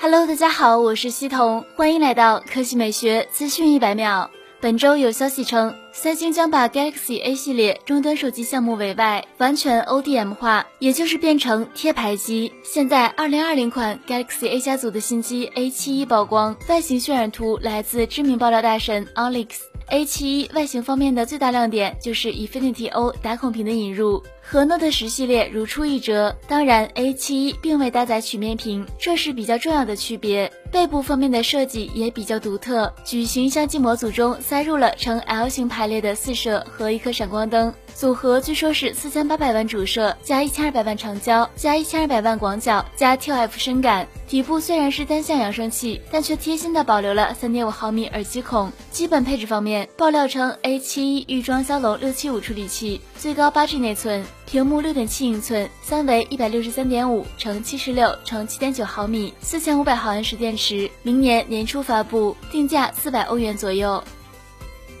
Hello，大家好，我是西彤，欢迎来到科技美学资讯一百秒。本周有消息称，三星将把 Galaxy A 系列终端手机项目委外，完全 ODM 化，也就是变成贴牌机。现在，二零二零款 Galaxy A 家族的新机 A 七一曝光，外形渲染图来自知名爆料大神 Alex。A 七一外形方面的最大亮点就是 Infinity O 打孔屏的引入。和 Note 十系列如出一辙，当然 A 七一并未搭载曲面屏，这是比较重要的区别。背部方面的设计也比较独特，矩形相机模组中塞入了呈 L 型排列的四摄和一颗闪光灯，组合据说是四千八百万主摄加一千二百万长焦加一千二百万广角加 T F 深感。底部虽然是单向扬声器，但却贴心的保留了三点五毫米耳机孔。基本配置方面，爆料称 A 七一预装骁龙六七五处理器，最高八 G 内存。屏幕六点七英寸，三维一百六十三点五乘七十六乘七点九毫米，四千五百毫安时电池，明年年初发布，定价四百欧元左右。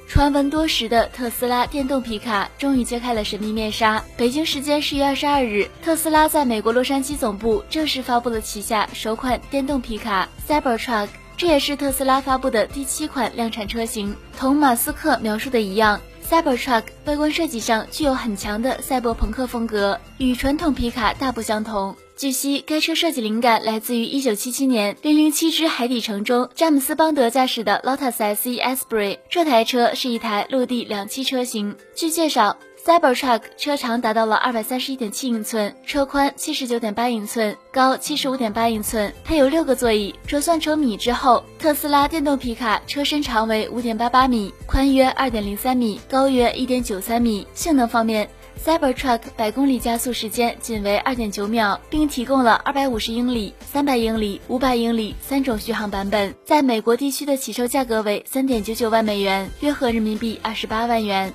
传闻多时的特斯拉电动皮卡终于揭开了神秘面纱。北京时间十月二十二日，特斯拉在美国洛杉矶总部正式发布了旗下首款电动皮卡 Cybertruck，这也是特斯拉发布的第七款量产车型。同马斯克描述的一样。Cybertruck 外观设计上具有很强的赛博朋克风格，与传统皮卡大不相同。据悉，该车设计灵感来自于1977年《007之海底城》中詹姆斯邦德驾驶的 Lotus SE Esprit，这台车是一台陆地两栖车型。据介绍。Cybertruck 车长达到了二百三十一点七英寸，车宽七十九点八英寸，高七十五点八英寸，配有六个座椅。折算成米之后，特斯拉电动皮卡车身长为五点八八米，宽约二点零三米，高约一点九三米。性能方面，Cybertruck 百公里加速时间仅为二点九秒，并提供了二百五十英里、三百英里、五百英里三种续航版本。在美国地区的起售价格为三点九九万美元，约合人民币二十八万元。